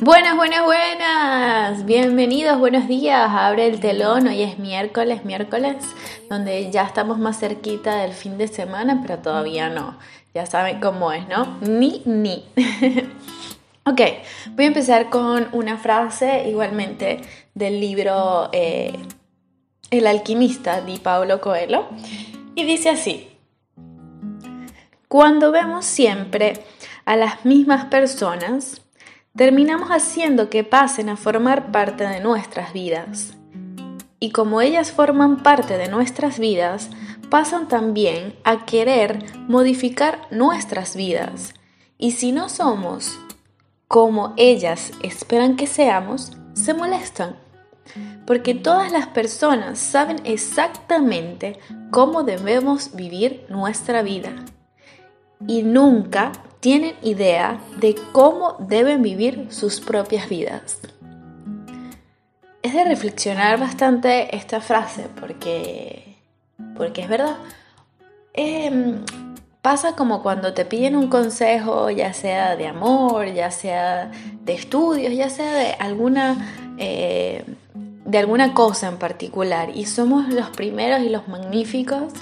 Buenas, buenas, buenas. Bienvenidos, buenos días. Abre el telón. Hoy es miércoles, miércoles, donde ya estamos más cerquita del fin de semana, pero todavía no. Ya saben cómo es, ¿no? Ni, ni. ok, voy a empezar con una frase igualmente del libro eh, El alquimista de Paulo Coelho. Y dice así. Cuando vemos siempre a las mismas personas, terminamos haciendo que pasen a formar parte de nuestras vidas. Y como ellas forman parte de nuestras vidas, pasan también a querer modificar nuestras vidas. Y si no somos como ellas esperan que seamos, se molestan. Porque todas las personas saben exactamente cómo debemos vivir nuestra vida. Y nunca tienen idea de cómo deben vivir sus propias vidas. Es de reflexionar bastante esta frase porque, porque es verdad. Em, pasa como cuando te piden un consejo, ya sea de amor, ya sea de estudios, ya sea de alguna, eh, de alguna cosa en particular. Y somos los primeros y los magníficos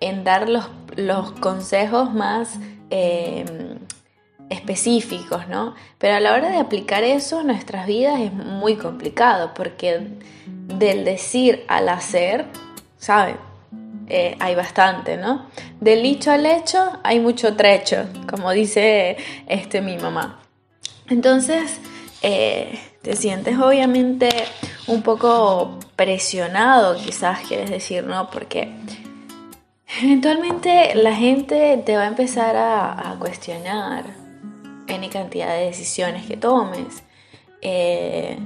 en dar los, los consejos más Em, específicos, ¿no? Pero a la hora de aplicar eso en nuestras vidas es muy complicado porque del decir al hacer, ¿saben? Eh, hay bastante, ¿no? Del dicho al hecho hay mucho trecho, como dice este, mi mamá. Entonces, eh, te sientes obviamente un poco presionado, quizás quieres decir, ¿no? Porque Eventualmente la gente te va a empezar a, cuestionar any cantidad de decisiones que tomes. Eh,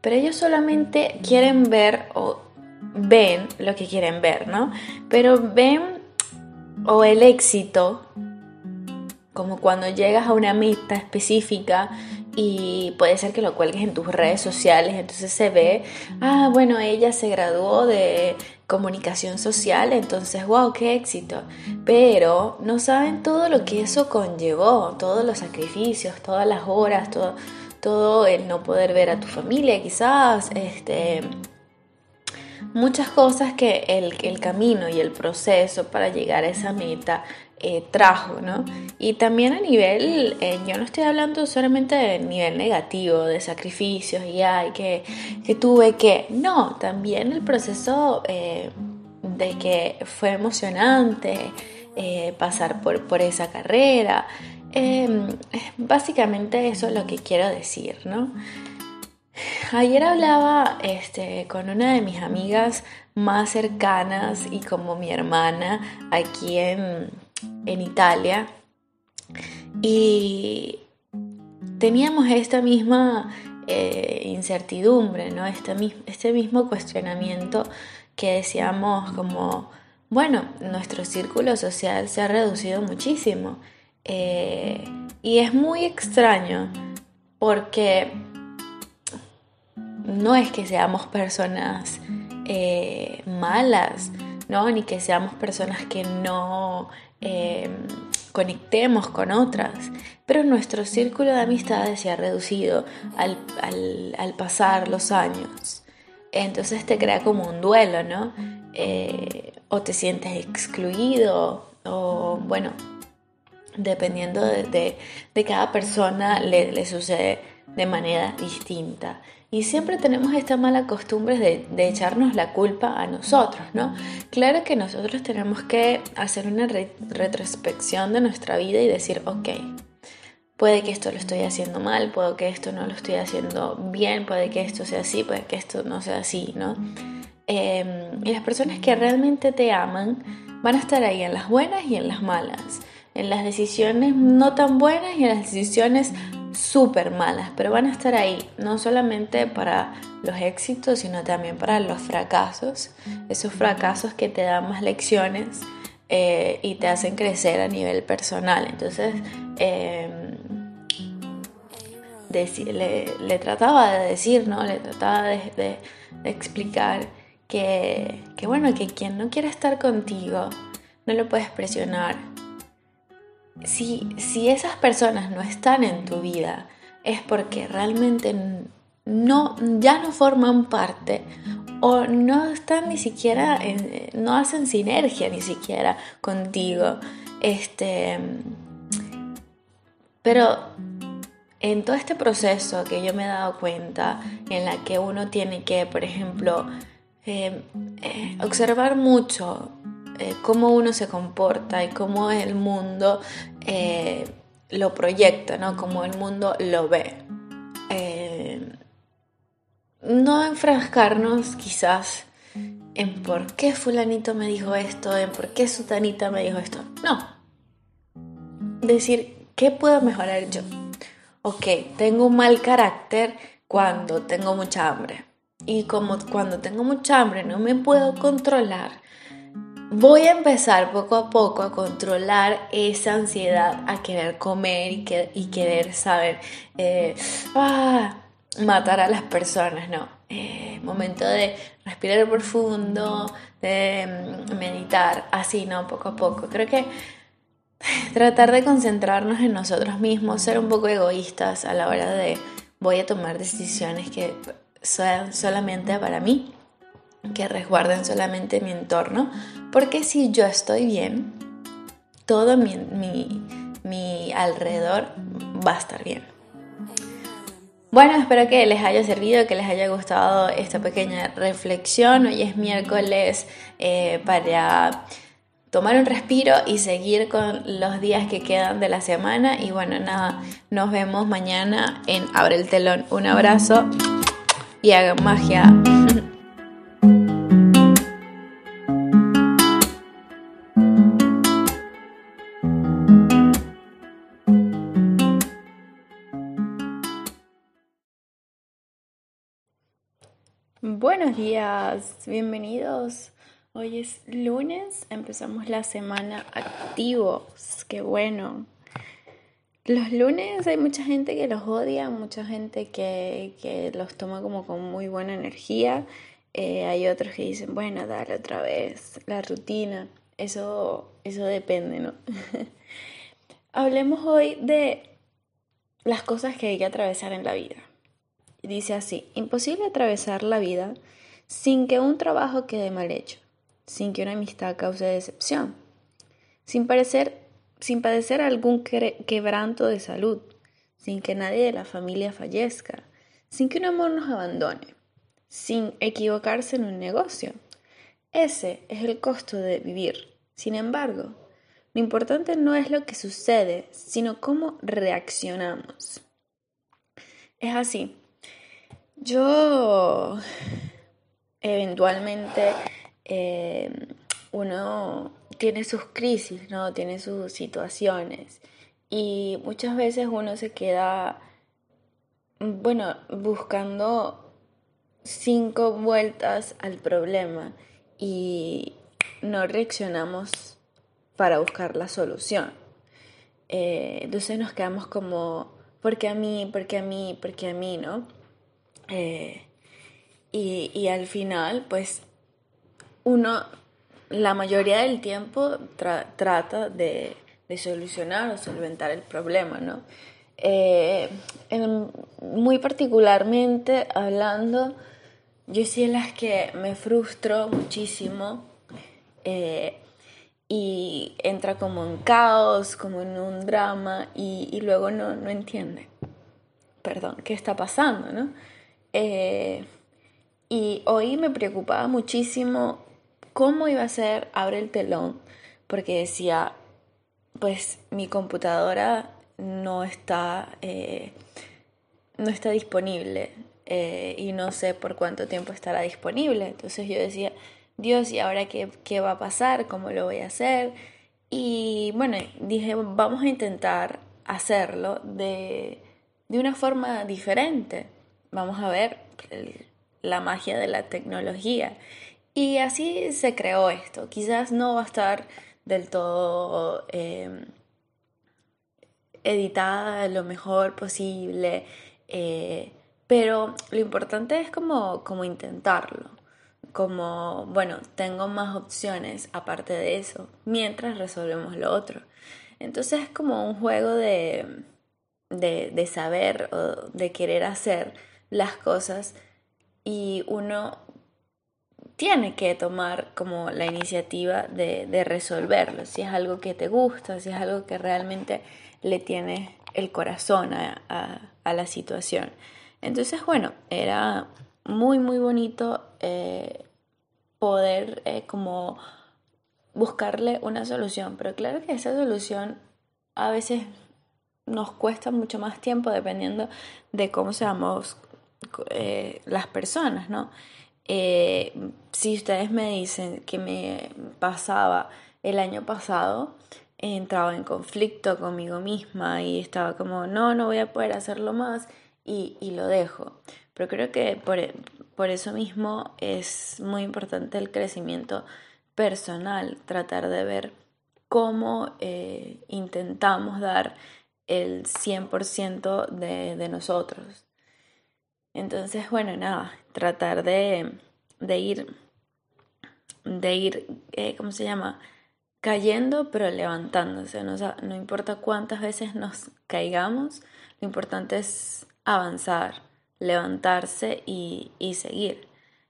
pero ellos solamente quieren ver o ven lo que quieren ver, ¿no? Pero ven o el éxito, como cuando llegas a una meta específica y puede ser que lo cuelgues en tus redes sociales, entonces se ve, ah, bueno, ella se graduó de comunicación social, entonces, wow, qué éxito. Pero no saben todo lo que eso conllevó, todos los sacrificios, todas las horas, todo, todo el no poder ver a tu familia, quizás, este, muchas cosas que el, el camino y el proceso para llegar a esa meta eh, trajo, ¿no? Y también a nivel, eh, yo no estoy hablando solamente de nivel negativo, de sacrificios y ay, que, que tuve que, no, también el proceso eh, de que fue emocionante pasar por, por, esa carrera. Básicamente eso es lo que quiero decir, ¿no? Ayer hablaba este, con una de mis amigas más cercanas y como mi hermana aquí en, en Italia y teníamos esta misma eh, incertidumbre, ¿no? Este, este, mismo cuestionamiento que decíamos como, bueno, nuestro círculo social se ha reducido muchísimo eh, y es muy extraño porque no es que seamos personas eh, malas, ¿no? Ni que seamos personas que no Em, conectemos con otras, pero nuestro círculo de amistades se ha reducido al, pasar los años. Entonces te crea como un duelo, ¿no? Eh, o te sientes excluido, o bueno, dependiendo de, cada persona le, le sucede de manera distinta. Y siempre tenemos esta mala costumbre de, echarnos la culpa a nosotros, ¿no? Claro que nosotros tenemos que hacer una retrospección de nuestra vida y decir, ok, puede que esto lo estoy haciendo mal, puede que esto no lo estoy haciendo bien, puede que esto sea así, puede que esto no sea así, ¿no? Em, y las personas que realmente te aman van a estar ahí en las buenas y en las malas, en las decisiones no tan buenas y en las decisiones súper malas, pero van a estar ahí, no solamente para los éxitos, sino también para los fracasos, esos fracasos que te dan más lecciones eh, y te hacen crecer a nivel personal. Entonces, em, le, trataba de decir, ¿no? Le trataba de, explicar que, que, bueno, que quien no quiere estar contigo, no lo puedes presionar, si, esas personas no están en tu vida, es porque realmente no, ya no forman parte o no están ni siquiera, no hacen sinergia ni siquiera contigo. Este, pero en todo este proceso que yo me he dado cuenta, en la que uno tiene que, por ejemplo, eh, eh, observar mucho eh, cómo uno se comporta y cómo el mundo lo proyecta, ¿no? Cómo el mundo lo ve. no enfrascarnos quizás en por qué fulanito me dijo esto, en por qué sutanita me dijo esto. No. Decir, ¿qué puedo mejorar yo? Ok, tengo un mal carácter cuando tengo mucha hambre. Y como cuando tengo mucha hambre no me puedo controlar, voy a empezar poco a poco a controlar esa ansiedad a querer comer y, querer saber, eh, ah, matar a las personas, no. Eh, momento de respirar profundo, de mm, meditar, así, ¿no? Poco a poco. Creo que tratar de concentrarnos en nosotros mismos, ser un poco egoístas a la hora de voy a tomar decisiones que sean solamente para mí, que resguarden solamente mi entorno, porque si yo estoy bien, todo mi, mi alrededor va a estar bien. Bueno, espero que les haya servido, que les haya gustado esta pequeña reflexión. Hoy es miércoles eh, para tomar un respiro y seguir con los días que quedan de la semana. Y bueno, nada, nos vemos mañana en Abre el telón. Un abrazo y hagan magia. Buenos días, bienvenidos. Hoy es lunes, empezamos la semana activos, qué bueno. Los lunes hay mucha gente que los odia, mucha gente que, los toma como con muy buena energía. Eh, hay otros que dicen, bueno, dale otra vez, la rutina. Eso, eso depende, ¿no? Hablemos hoy de las cosas que hay que atravesar en la vida. Dice así, imposible atravesar la vida sin que un trabajo quede mal hecho, sin que una amistad cause decepción, sin parecer sin padecer algún quebranto de salud, sin que nadie de la familia fallezca, sin que un amor nos abandone, sin equivocarse en un negocio. Ese es el costo de vivir. Sin embargo, lo importante no es lo que sucede, sino cómo reaccionamos. Es así. Yo eventualmente eh, uno tiene sus crisis, ¿no? Tiene sus situaciones. Y muchas veces uno se queda, bueno, buscando cinco vueltas al problema y no reaccionamos para buscar la solución. Eh, entonces nos quedamos como, ¿por qué a mí? ¿Por qué a mí? ¿Por qué a mí? ¿No? Eh, y, y al final, pues, uno la mayoría del tiempo trata de, solucionar o solventar el problema, ¿no? Eh, muy particularmente hablando, yo sí en las que me frustro muchísimo eh, y entra como en caos, como en un drama y, luego no, no, entiende, perdón, qué está pasando, ¿no? Eh, y hoy me preocupaba muchísimo cómo iba a ser abre el telón, porque decía, pues mi computadora no está, eh, no está disponible eh, y no sé por cuánto tiempo estará disponible. Entonces yo decía, Dios, ¿y ahora qué, qué va a pasar? ¿Cómo lo voy a hacer? Y bueno, dije, vamos a intentar hacerlo de, de una forma diferente. Vamos a ver la magia de la tecnología. Y así se creó esto. Quizás no va a estar del todo em, editada lo mejor posible, eh, pero lo importante es como, como intentarlo. Como, bueno, tengo más opciones aparte de eso, mientras resolvemos lo otro. Entonces es como un juego de, de, de saber o de querer hacer las cosas y uno tiene que tomar como la iniciativa de, resolverlo, si es algo que te gusta, si es algo que realmente le tiene el corazón a, a, la situación. Entonces, bueno, era muy, muy bonito eh, poder eh, como buscarle una solución, pero claro que esa solución a veces nos cuesta mucho más tiempo dependiendo de cómo seamos eh, las personas, ¿no? Eh, si ustedes me dicen que me pasaba el año pasado, entraba en conflicto conmigo misma y estaba como, no, no voy a poder hacerlo más y, y lo dejo. Pero creo que por, por eso mismo es muy importante el crecimiento personal, tratar de ver cómo eh, intentamos dar el 100% de, de nosotros. Entonces, bueno, nada, tratar de, de ir, de ir, eh, ¿cómo se llama? Cayendo, pero levantándose. ¿no? no importa cuántas veces nos caigamos, lo importante es avanzar, levantarse y, y seguir,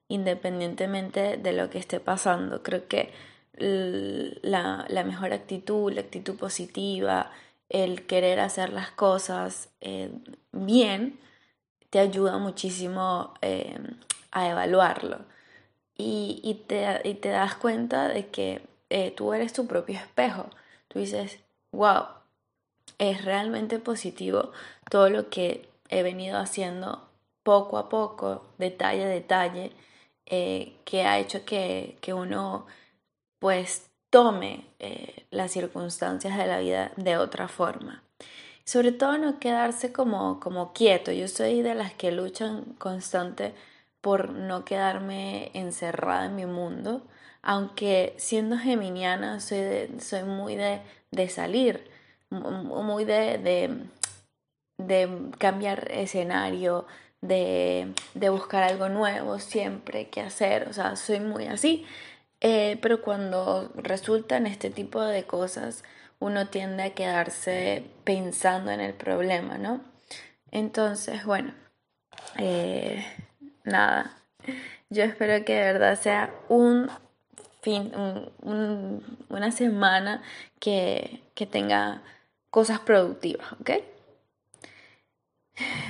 independientemente de lo que esté pasando. Creo que la, la mejor actitud, la actitud positiva, el querer hacer las cosas eh, bien, te ayuda muchísimo eh, a evaluarlo. Y, y, te, y, te, das cuenta de que eh, tú eres tu propio espejo. Tú dices, wow, es realmente positivo todo lo que he venido haciendo poco a poco, detalle a detalle, eh, que ha hecho que, que, uno pues tome las circunstancias de la vida de otra forma. Sobre todo no quedarse como, como quieto. Yo soy de las que luchan constante por no quedarme encerrada en mi mundo, aunque siendo geminiana soy, soy muy de, de salir, muy de, de, de cambiar escenario, de, de, buscar algo nuevo siempre que hacer, o sea, soy muy así, eh, pero cuando resultan este tipo de cosas, uno tiende a quedarse pensando en el problema, ¿no? Entonces, bueno, eh, nada, yo espero que de verdad sea un fin, una semana que, que tenga cosas productivas, ¿ok?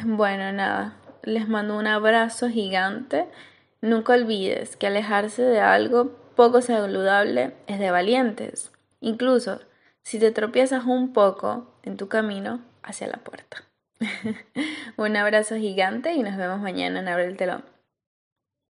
Bueno, nada, les mando un abrazo gigante. Nunca olvides que alejarse de algo poco saludable es de valientes. Incluso si te tropiezas un poco en tu camino hacia la puerta. un abrazo gigante y nos vemos mañana en Abre el Telón.